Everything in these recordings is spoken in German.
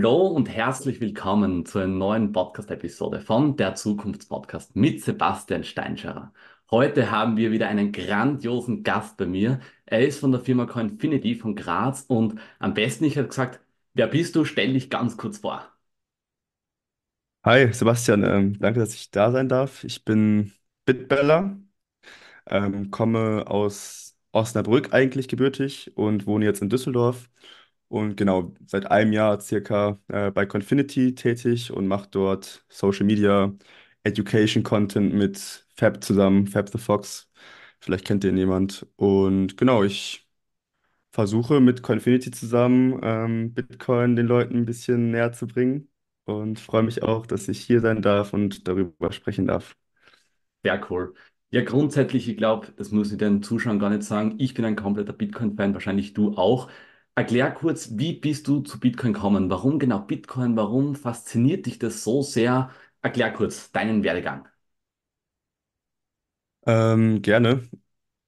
Hallo und herzlich willkommen zu einer neuen Podcast-Episode von der Zukunftspodcast mit Sebastian Steinscherer. Heute haben wir wieder einen grandiosen Gast bei mir. Er ist von der Firma Coinfinity von Graz und am besten, ich habe gesagt, wer bist du? Stell dich ganz kurz vor. Hi Sebastian, ähm, danke, dass ich da sein darf. Ich bin Bitbeller, ähm, komme aus Osnabrück eigentlich gebürtig und wohne jetzt in Düsseldorf. Und genau, seit einem Jahr circa äh, bei Confinity tätig und mache dort Social Media, Education Content mit Fab zusammen, Fab the Fox. Vielleicht kennt ihr jemand. Und genau, ich versuche mit Confinity zusammen ähm, Bitcoin den Leuten ein bisschen näher zu bringen und freue mich auch, dass ich hier sein darf und darüber sprechen darf. Sehr cool. Ja, grundsätzlich, ich glaube, das muss ich den Zuschauern gar nicht sagen. Ich bin ein kompletter Bitcoin-Fan, wahrscheinlich du auch. Erklär kurz, wie bist du zu Bitcoin gekommen? Warum genau Bitcoin? Warum fasziniert dich das so sehr? Erklär kurz deinen Werdegang. Ähm, gerne.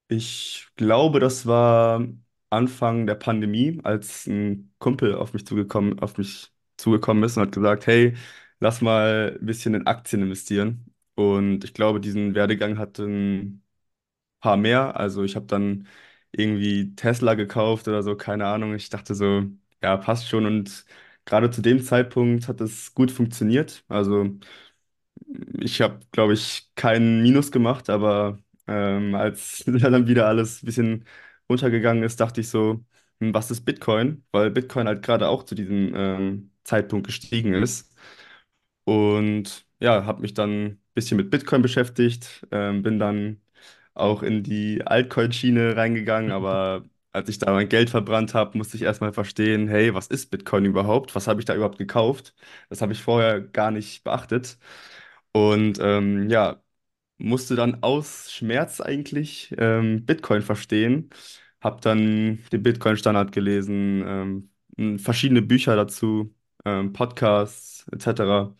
Ich glaube, das war Anfang der Pandemie, als ein Kumpel auf mich zugekommen, auf mich zugekommen ist und hat gesagt, hey, lass mal ein bisschen in Aktien investieren. Und ich glaube, diesen Werdegang hatten paar mehr. Also ich habe dann irgendwie Tesla gekauft oder so, keine Ahnung. Ich dachte so, ja, passt schon. Und gerade zu dem Zeitpunkt hat es gut funktioniert. Also ich habe, glaube ich, keinen Minus gemacht, aber ähm, als dann wieder alles ein bisschen runtergegangen ist, dachte ich so, hm, was ist Bitcoin? Weil Bitcoin halt gerade auch zu diesem ähm, Zeitpunkt gestiegen ist. Und ja, habe mich dann ein bisschen mit Bitcoin beschäftigt, ähm, bin dann auch in die Altcoin-Schiene reingegangen, aber als ich da mein Geld verbrannt habe, musste ich erstmal verstehen, hey, was ist Bitcoin überhaupt? Was habe ich da überhaupt gekauft? Das habe ich vorher gar nicht beachtet. Und ähm, ja, musste dann aus Schmerz eigentlich ähm, Bitcoin verstehen. Habe dann den Bitcoin-Standard gelesen, ähm, verschiedene Bücher dazu, ähm, Podcasts etc.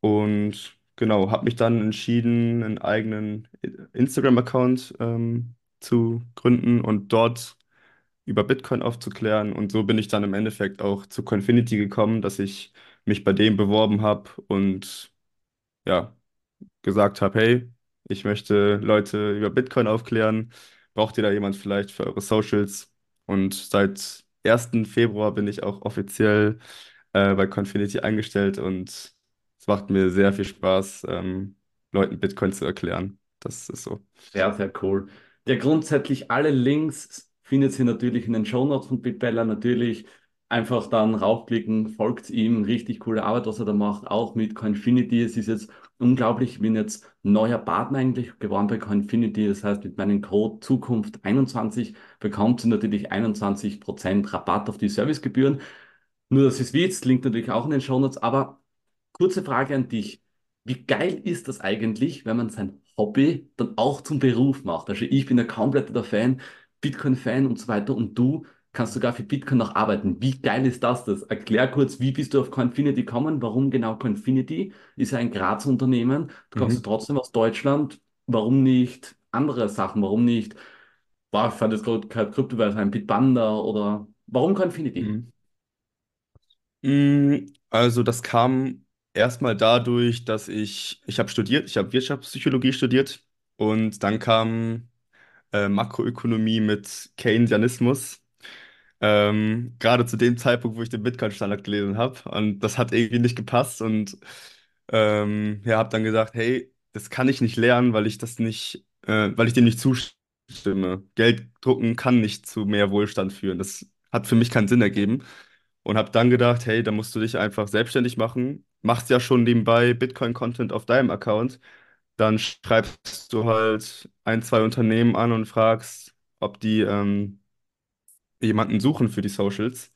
Und genau, habe mich dann entschieden, einen eigenen Instagram-Account ähm, zu gründen und dort über Bitcoin aufzuklären. Und so bin ich dann im Endeffekt auch zu Coinfinity gekommen, dass ich mich bei dem beworben habe und ja, gesagt habe, hey, ich möchte Leute über Bitcoin aufklären. Braucht ihr da jemand vielleicht für eure Socials? Und seit 1. Februar bin ich auch offiziell äh, bei Confinity eingestellt und es macht mir sehr viel Spaß, ähm, Leuten Bitcoin zu erklären. Das ist so. Sehr, sehr cool. Ja, grundsätzlich alle Links findet ihr natürlich in den Shownotes von BitBella. Natürlich einfach dann raufklicken, folgt ihm. Richtig coole Arbeit, was er da macht, auch mit Coinfinity. Es ist jetzt unglaublich, ich bin jetzt neuer Partner eigentlich geworden bei Coinfinity. Das heißt, mit meinem Code Zukunft21 bekommt ihr natürlich 21% Rabatt auf die Servicegebühren. Nur das ist Witz, linkt natürlich auch in den Shownotes. Aber kurze Frage an dich. Wie geil ist das eigentlich, wenn man sein Hobby dann auch zum Beruf macht? Also ich bin ein kompletter Fan, Bitcoin-Fan und so weiter und du kannst sogar für Bitcoin noch arbeiten. Wie geil ist das? Das erklär kurz, wie bist du auf Coinfinity gekommen? Warum genau Coinfinity? Ist ja ein Graz Unternehmen. Du kommst Mhm. trotzdem aus Deutschland. Warum nicht andere Sachen? Warum nicht, boah, ich fand das gerade kein Kryptowährung, ein Bitpanda oder warum Coinfinity? Mhm. Mm, Also das kam erstmal dadurch, dass ich, ich habe studiert, ich habe Wirtschaftspsychologie studiert und dann kam äh, Makroökonomie mit Keynesianismus. Ähm, gerade zu dem Zeitpunkt, wo ich den Bitcoin-Standard gelesen habe. Und das hat irgendwie nicht gepasst. Und ähm, ja, habe dann gesagt, hey, das kann ich nicht lernen, weil ich das nicht, äh, weil ich dem nicht zustimme. Geld drucken kann nicht zu mehr Wohlstand führen. Das hat für mich keinen Sinn ergeben. Und habe dann gedacht, hey, da musst du dich einfach selbstständig machen. Machst ja schon nebenbei Bitcoin-Content auf deinem Account. Dann schreibst du halt ein, zwei Unternehmen an und fragst, ob die ähm, jemanden suchen für die Socials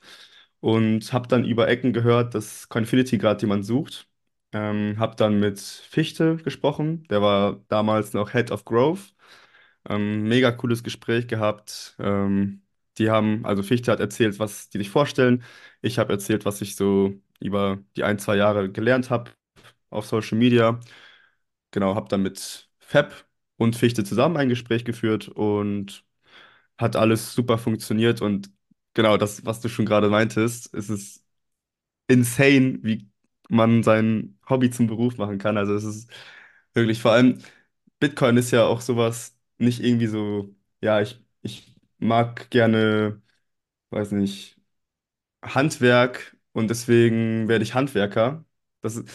und habe dann über Ecken gehört, dass Coinfinity gerade jemanden sucht. Ähm, habe dann mit Fichte gesprochen, der war damals noch Head of Growth. Ähm, mega cooles Gespräch gehabt. Ähm, die haben, also Fichte hat erzählt, was die sich vorstellen. Ich habe erzählt, was ich so über die ein, zwei Jahre gelernt habe auf Social Media. Genau, habe dann mit Fab und Fichte zusammen ein Gespräch geführt und hat alles super funktioniert und genau das, was du schon gerade meintest, ist es insane, wie man sein Hobby zum Beruf machen kann. Also es ist wirklich, vor allem Bitcoin ist ja auch sowas, nicht irgendwie so, ja, ich, ich mag gerne, weiß nicht, Handwerk und deswegen werde ich Handwerker. Das ist,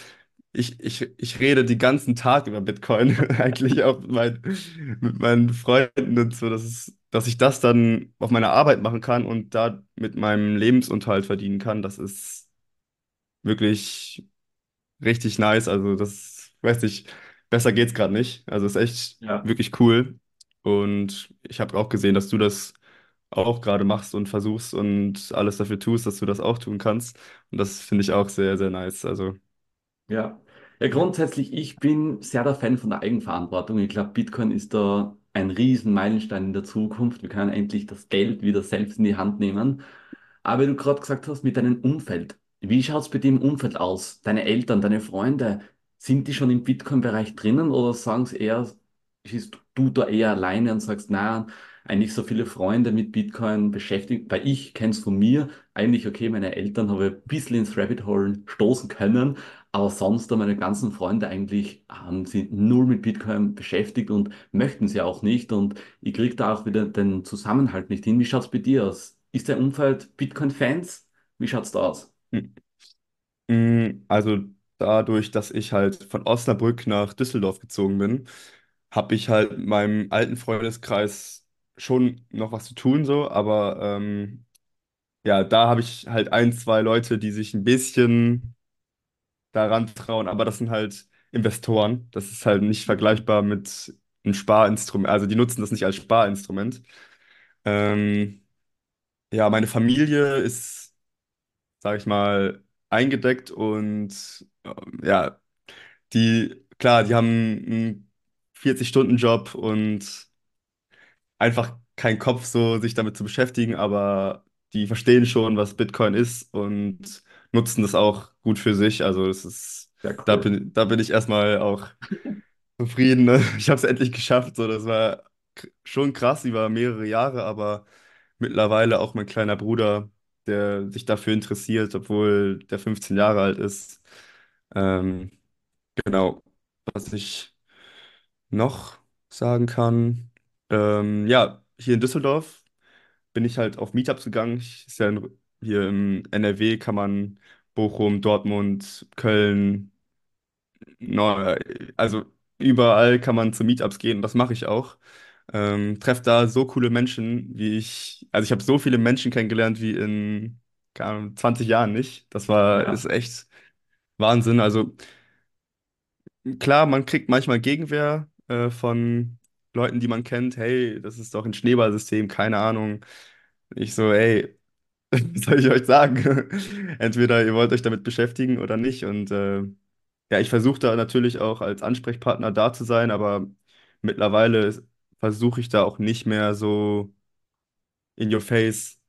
ich, ich, ich rede den ganzen Tag über Bitcoin, eigentlich auch mit, mein, mit meinen Freunden und so, dass es, dass ich das dann auf meiner Arbeit machen kann und da mit meinem Lebensunterhalt verdienen kann. Das ist wirklich richtig nice. Also das, weiß nicht, besser geht's gerade nicht. Also ist echt Ja. wirklich cool. Und ich habe auch gesehen, dass du das auch gerade machst und versuchst und alles dafür tust, dass du das auch tun kannst. Und das finde ich auch sehr, sehr nice. Also, Ja. Ja, grundsätzlich, ich bin sehr der Fan von der Eigenverantwortung. Ich glaube, Bitcoin ist da ein riesen Meilenstein in der Zukunft. Wir können endlich das Geld wieder selbst in die Hand nehmen. Aber wie du gerade gesagt hast, mit deinem Umfeld. Wie schaut es bei dir im Umfeld aus? Deine Eltern, deine Freunde, sind die schon im Bitcoin-Bereich drinnen oder sagen sie eher, bist du da eher alleine und sagst, na, eigentlich so viele Freunde mit Bitcoin beschäftigt, weil ich kenne es von mir, eigentlich okay, meine Eltern habe ein bisschen ins Rabbit Hole stoßen können, aber sonst meine ganzen Freunde eigentlich ähm, sind null mit Bitcoin beschäftigt und möchten sie auch nicht und ich kriege da auch wieder den Zusammenhalt nicht hin. Wie schaut es bei dir aus? Ist dein Umfeld Bitcoin-Fans? Wie schaut's da aus? mm, also dadurch, dass ich halt von Osnabrück nach Düsseldorf gezogen bin, habe ich halt meinem alten Freundeskreis schon noch was zu tun, so, aber ähm, ja, da habe ich halt ein, zwei Leute, die sich ein bisschen daran trauen, aber das sind halt Investoren. Das ist halt nicht vergleichbar mit einem Sparinstrument. Also die nutzen das nicht als Sparinstrument. Ähm, ja, meine Familie ist, sag ich mal, eingedeckt und ähm, ja, die, klar, die haben einen 40-Stunden-Job und einfach keinen Kopf, so sich damit zu beschäftigen, aber die verstehen schon, was Bitcoin ist und nutzen das auch gut für sich. Also das ist, da cool. bin, da bin ich erstmal auch zufrieden. Ne? Ich habe es endlich geschafft. So, das war schon krass über mehrere Jahre, aber mittlerweile auch mein kleiner Bruder, der sich dafür interessiert, obwohl der 15 Jahre alt ist. Ähm, genau, was ich noch sagen kann. Ähm, ja, hier in Düsseldorf bin ich halt auf Meetups gegangen. Ich, ist ja in, hier im NRW kann man Bochum, Dortmund, Köln, Neu also überall kann man zu Meetups gehen und das mache ich auch. Ähm, treffe da so coole Menschen, wie ich, also ich habe so viele Menschen kennengelernt wie in keine Ahnung, 20 Jahren nicht. Das war, Ja, ist echt Wahnsinn. Also klar, man kriegt manchmal Gegenwehr äh, von Leuten, die man kennt. Hey, das ist doch ein Schneeballsystem, keine Ahnung. Ich so, ey, was soll ich euch sagen? Entweder ihr wollt euch damit beschäftigen oder nicht. Und äh, ja, ich versuche da natürlich auch als Ansprechpartner da zu sein, aber mittlerweile versuche ich da auch nicht mehr so in your face,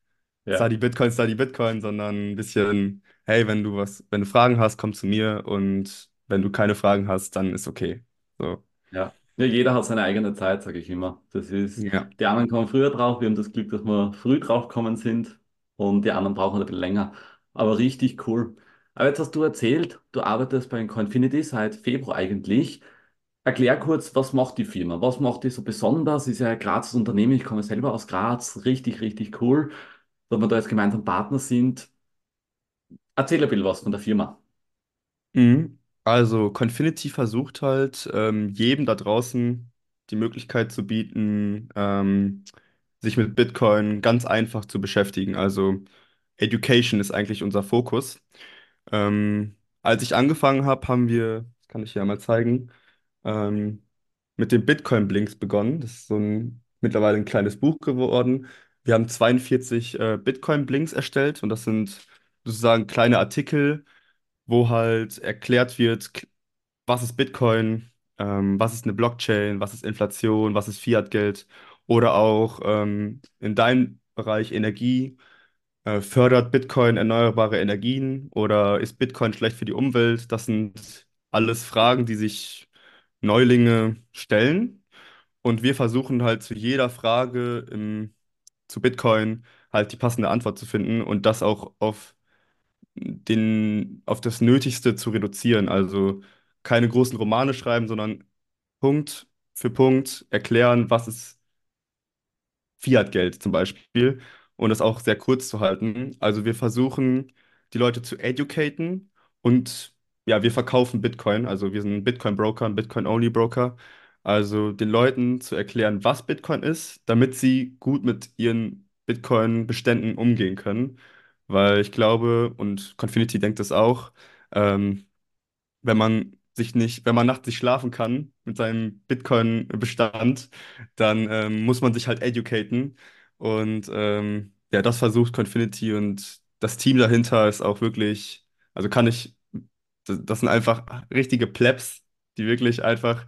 ja, study Bitcoin, study Bitcoin, sondern ein bisschen, hey, wenn du was, wenn du Fragen hast, komm zu mir und wenn du keine Fragen hast, dann ist okay. So, ja. Ja, jeder hat seine eigene Zeit, sage ich immer. Das ist, ja. die anderen kommen früher drauf, wir haben das Glück, dass wir früh drauf gekommen sind und die anderen brauchen ein bisschen länger. Aber richtig cool. Aber jetzt hast du erzählt, du arbeitest bei Coinfinity seit Februar eigentlich. Erklär kurz, was macht die Firma? Was macht die so besonders? Ist ja ein Grazes Unternehmen, ich komme selber aus Graz, richtig, richtig cool, dass wir da jetzt gemeinsam Partner sind. Erzähl ein bisschen was von der Firma. Mhm. Also, Confinity versucht halt, ähm, jedem da draußen die Möglichkeit zu bieten, ähm, sich mit Bitcoin ganz einfach zu beschäftigen. Also, Education ist eigentlich unser Fokus. Ähm, als ich angefangen habe, haben wir, das kann ich dir ja mal zeigen, ähm, mit den Bitcoin-Blinks begonnen. Das ist so ein mittlerweile ein kleines Buch geworden. Wir haben 42 äh, Bitcoin-Blinks erstellt und das sind sozusagen kleine Artikel wo halt erklärt wird, was ist Bitcoin, ähm, was ist eine Blockchain, was ist Inflation, was ist Fiatgeld oder auch ähm, in deinem Bereich Energie, äh, fördert Bitcoin erneuerbare Energien oder ist Bitcoin schlecht für die Umwelt? Das sind alles Fragen, die sich Neulinge stellen und wir versuchen halt zu jeder Frage im, zu Bitcoin halt die passende Antwort zu finden und das auch auf den, auf das Nötigste zu reduzieren. Also keine großen Romane schreiben, sondern Punkt für Punkt erklären, was ist Fiat-Geld zum Beispiel und das auch sehr kurz zu halten. Also wir versuchen, die Leute zu educaten und ja, wir verkaufen Bitcoin. Also wir sind ein Bitcoin-Broker, ein Bitcoin-Only-Broker. Also den Leuten zu erklären, was Bitcoin ist, damit sie gut mit ihren Bitcoin-Beständen umgehen können. Weil ich glaube, und Confinity denkt das auch, ähm, wenn man sich nicht, wenn man nachts nicht schlafen kann mit seinem Bitcoin-Bestand, dann ähm, muss man sich halt educaten. Und ähm, ja, das versucht Confinity und das Team dahinter ist auch wirklich, also kann ich, das, sind einfach richtige Plebs, die wirklich einfach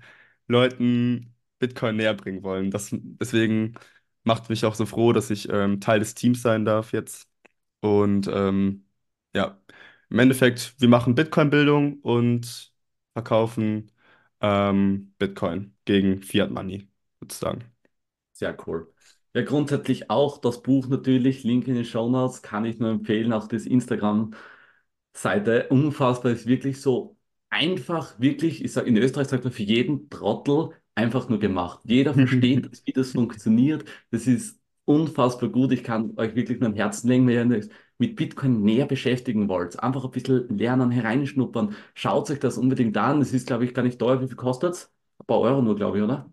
Leuten Bitcoin näher bringen wollen. Das, deswegen macht mich auch so froh, dass ich ähm, Teil des Teams sein darf jetzt. Und ähm, ja. Im Endeffekt, wir machen Bitcoin-Bildung und verkaufen ähm, Bitcoin gegen Fiat Money, sozusagen. Sehr cool. Ja, grundsätzlich auch das Buch natürlich, Link in den Show Notes, kann ich nur empfehlen, auch das Instagram-Seite. Unfassbar, ist wirklich so einfach, wirklich, ich sage, in Österreich sagt man für jeden Trottel einfach nur gemacht. Jeder versteht, wie das funktioniert. Das ist unfassbar gut. Ich kann euch wirklich nur am Herzen legen, wenn ihr mit Bitcoin näher beschäftigen wollt. Einfach ein bisschen lernen, hereinschnuppern. Schaut euch das unbedingt an. Es ist, glaube ich, gar nicht teuer. Wie viel kostet es? Ein paar Euro nur, glaube ich, oder?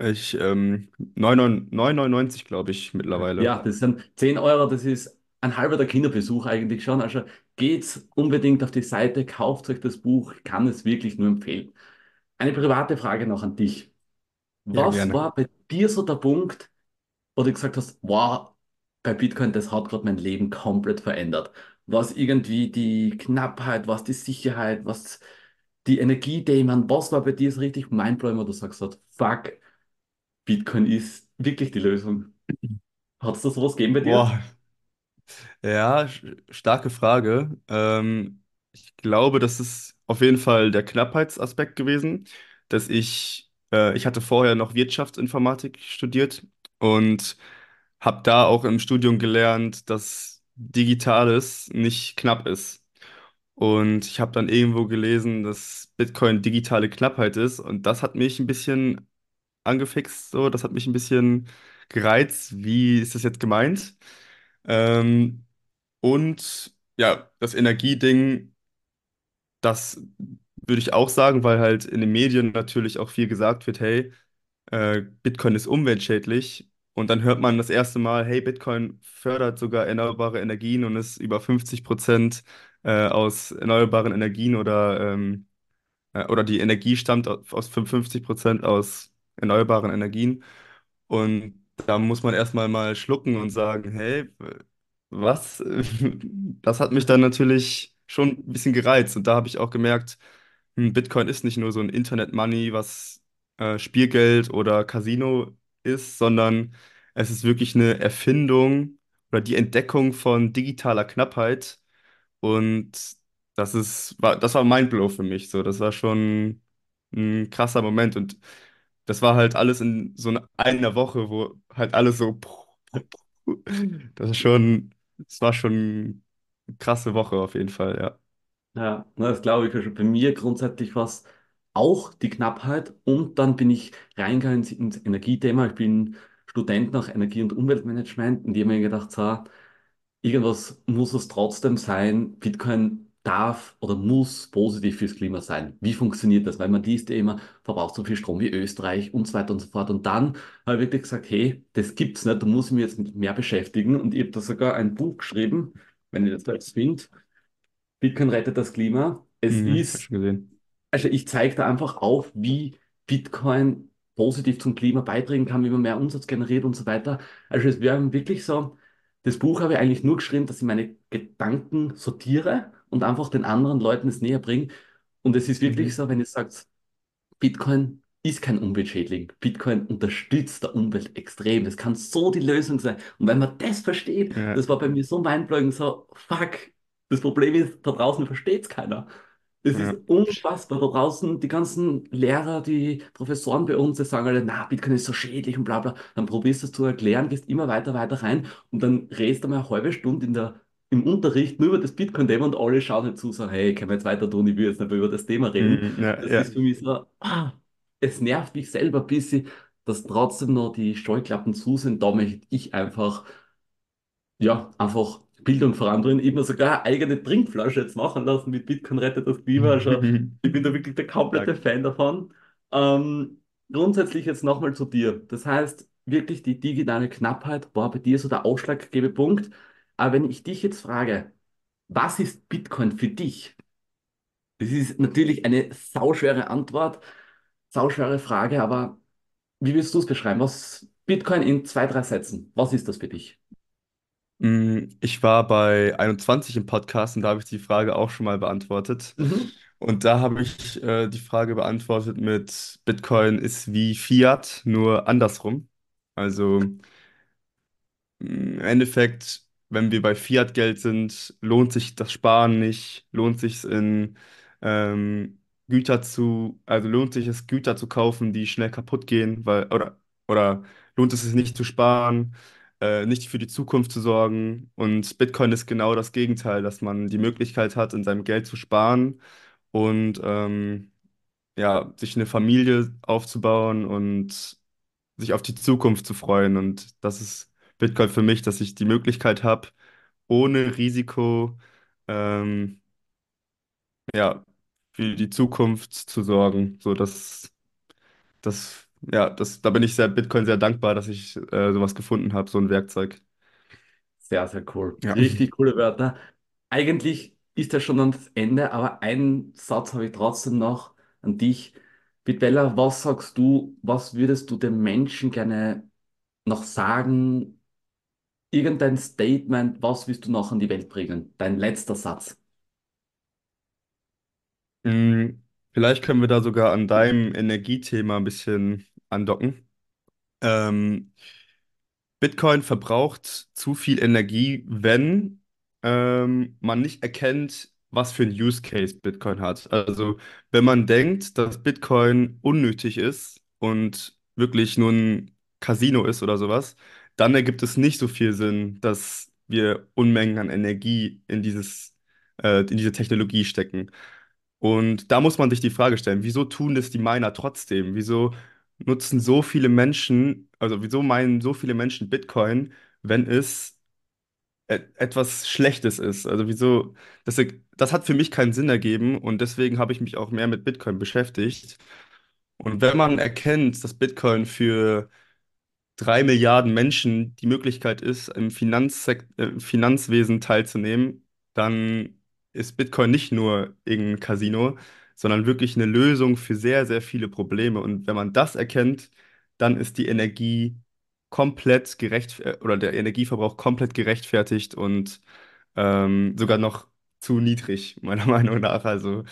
Ich, ähm, 9,99 glaube ich, mittlerweile. Ja, das sind 10 Euro, das ist ein halber der Kinderbesuch eigentlich schon. Also geht's unbedingt auf die Seite, kauft euch das Buch, ich kann es wirklich nur empfehlen. Eine private Frage noch an dich. Ja, Was gerne. war bei dir so der Punkt, wo du gesagt hast, wow, bei Bitcoin, das hat gerade mein Leben komplett verändert? Was irgendwie die Knappheit, was die Sicherheit, was die Energiethemen, was war bei dir so richtig mindblowing, wo du sagst, fuck, Bitcoin ist wirklich die Lösung? Hat es da sowas gegeben bei dir? Boah, ja, starke Frage. Ähm, ich glaube, das ist auf jeden Fall der Knappheitsaspekt gewesen, dass ich, äh, ich hatte vorher noch Wirtschaftsinformatik studiert und habe da auch im Studium gelernt, dass Digitales nicht knapp ist. Und ich habe dann irgendwo gelesen, dass Bitcoin digitale Knappheit ist. Und das hat mich ein bisschen angefixt, so, das hat mich ein bisschen gereizt. Wie ist das jetzt gemeint? Ähm, und ja, das Energieding, das würde ich auch sagen, weil halt in den Medien natürlich auch viel gesagt wird, hey, äh, Bitcoin ist umweltschädlich. Und dann hört man das erste Mal, hey, Bitcoin fördert sogar erneuerbare Energien und ist über 50 Prozent äh, aus erneuerbaren Energien oder, ähm, äh, oder die Energie stammt au- aus 55 Prozent aus erneuerbaren Energien. Und da muss man erstmal mal schlucken und sagen, hey, was? Das hat mich dann natürlich schon ein bisschen gereizt. Und da habe ich auch gemerkt, hm, Bitcoin ist nicht nur so ein Internet-Money, was äh, Spielgeld oder Casino ist, sondern es ist wirklich eine Erfindung oder die Entdeckung von digitaler Knappheit. Und das ist, war, das war Mindblow für mich. So, das war schon ein krasser Moment. Und das war halt alles in so einer Woche, wo halt alles so. Das ist schon, das war schon eine krasse Woche auf jeden Fall, ja. Ja, na, das glaube ich. Also bei mir grundsätzlich war es auch die Knappheit und dann bin ich reingegangen ins ins Energiethema. Ich bin Student nach Energie- und Umweltmanagement und die haben mir gedacht, so, irgendwas muss es trotzdem sein. Bitcoin darf oder muss positiv fürs Klima sein. Wie funktioniert das? Weil man liest ja immer, verbraucht so viel Strom wie Österreich und so weiter und so fort. Und dann habe ich wirklich gesagt, hey, das gibt's nicht, da muss ich mich jetzt mit mehr beschäftigen. Und ich habe da sogar ein Buch geschrieben, wenn ich das jetzt finde. Bitcoin rettet das Klima. Es Mhm, ist. Also ich zeige da einfach auf, wie Bitcoin positiv zum Klima beitragen kann, wie man mehr Umsatz generiert und so weiter. Also es wäre wirklich so, das Buch habe ich eigentlich nur geschrieben, dass ich meine Gedanken sortiere und einfach den anderen Leuten es näher bringe. Und es ist wirklich Mhm. so, wenn ihr sagt, Bitcoin ist kein Umweltschädling. Bitcoin unterstützt der Umwelt extrem. Das kann so die Lösung sein. Und wenn man das versteht, Ja, das war bei mir so mindblowing, so, fuck, das Problem ist, da draußen versteht es keiner. Es ist ja, unfassbar. Da draußen, die ganzen Lehrer, die Professoren bei uns, die sagen alle, na, Bitcoin ist so schädlich und bla bla. Dann probierst du es zu erklären, gehst immer weiter, weiter rein und dann redest du mal eine halbe Stunde in der im Unterricht nur über das Bitcoin-Thema und alle schauen halt zu, so, hey, können wir jetzt weiter tun, ich will jetzt nicht mehr über das Thema reden. Mm, ja, Das ja. ist für mich so, ah, es nervt mich selber ein bisschen, dass trotzdem noch die Scheuklappen zu sind. Da möchte ich einfach ja, einfach Bildung voranbringen. Ich habe mir sogar eine eigene Trinkflasche jetzt machen lassen mit Bitcoin rettet das Klima. Also ich bin da wirklich der komplette. Fan davon. Ähm, grundsätzlich jetzt nochmal zu dir. Das heißt, wirklich die digitale Knappheit war bei dir so der ausschlaggebende Punkt. Aber wenn ich dich jetzt frage, was ist Bitcoin für dich? Das ist natürlich eine sauschwere Antwort, sauschwere Frage, aber wie willst du es beschreiben? Was Bitcoin in zwei, drei Sätzen? Was ist das für dich? Mm, Ich war bei 21 im Podcast und da habe ich die Frage auch schon mal beantwortet. Mhm. Und da habe ich äh, die Frage beantwortet mit Bitcoin ist wie Fiat, nur andersrum. Also Im Endeffekt, wenn wir bei Fiat-Geld sind, lohnt sich das Sparen nicht, lohnt sich es in ähm, Güter zu, also lohnt sich es, Güter zu kaufen, die schnell kaputt gehen, weil, oder, oder lohnt es sich nicht zu sparen, äh, nicht für die Zukunft zu sorgen. Und Bitcoin ist genau das Gegenteil, dass man die Möglichkeit hat, in seinem Geld zu sparen und ähm, ja, sich eine Familie aufzubauen und sich auf die Zukunft zu freuen. Und das ist Bitcoin für mich, dass ich die Möglichkeit habe, ohne Risiko, ähm, ja, für die Zukunft zu sorgen. So, dass das, ja, das, da bin ich sehr Bitcoin sehr dankbar, dass ich äh, sowas gefunden habe, so ein Werkzeug. Sehr, sehr cool. Ja. Richtig coole Wörter. Eigentlich ist das schon an das Ende, aber einen Satz habe ich trotzdem noch an dich. Bitbella, was sagst du, was würdest du den Menschen gerne noch sagen? Irgendein Statement, was willst du noch an die Welt bringen? Dein letzter Satz. Mm, Vielleicht können wir da sogar an deinem Energiethema ein bisschen andocken. Ähm, Bitcoin verbraucht zu viel Energie, wenn ähm, man nicht erkennt, was für ein Use Case Bitcoin hat. Also wenn man denkt, dass Bitcoin unnötig ist und wirklich nur ein Casino ist oder sowas, dann ergibt es nicht so viel Sinn, dass wir Unmengen an Energie in dieses, äh, in diese Technologie stecken. Und da muss man sich die Frage stellen, wieso tun das die Miner trotzdem? Wieso nutzen so viele Menschen, also wieso meinen so viele Menschen Bitcoin, wenn es e etwas Schlechtes ist? Also wieso, das, das hat für mich keinen Sinn ergeben und deswegen habe ich mich auch mehr mit Bitcoin beschäftigt. Und wenn man erkennt, dass Bitcoin für drei Milliarden Menschen die Möglichkeit ist, im Finanzsek äh, Finanzwesen teilzunehmen, dann ist Bitcoin nicht nur irgendein Casino, sondern wirklich eine Lösung für sehr, sehr viele Probleme. Und wenn man das erkennt, dann ist die Energie komplett gerecht äh, oder der Energieverbrauch komplett gerechtfertigt und ähm, sogar noch zu niedrig, meiner Meinung nach. Also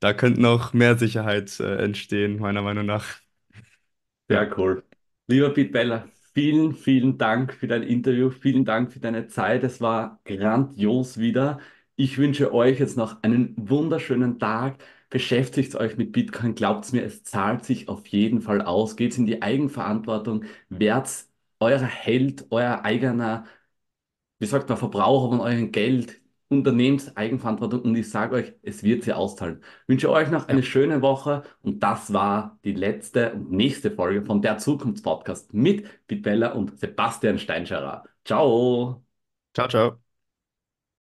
da könnte noch mehr Sicherheit äh, entstehen, meiner Meinung nach. Ja, cool. Lieber Pete Beller, vielen, vielen Dank für dein Interview, vielen Dank für deine Zeit. Es war grandios wieder. Ich wünsche euch jetzt noch einen wunderschönen Tag. Beschäftigt euch mit Bitcoin. Glaubt mir, es zahlt sich auf jeden Fall aus. Geht in die Eigenverantwortung. Werdet euer Held, euer eigener wie sagt man, Verbraucher von eurem Geld, unternehmt Eigenverantwortung und ich sage euch, es wird sie auszahlen. Ich wünsche euch noch eine ja. schöne Woche und das war die letzte und nächste Folge von der Zukunftspodcast mit Pete Beller und Sebastian Steinscherer. Ciao! Ciao, ciao.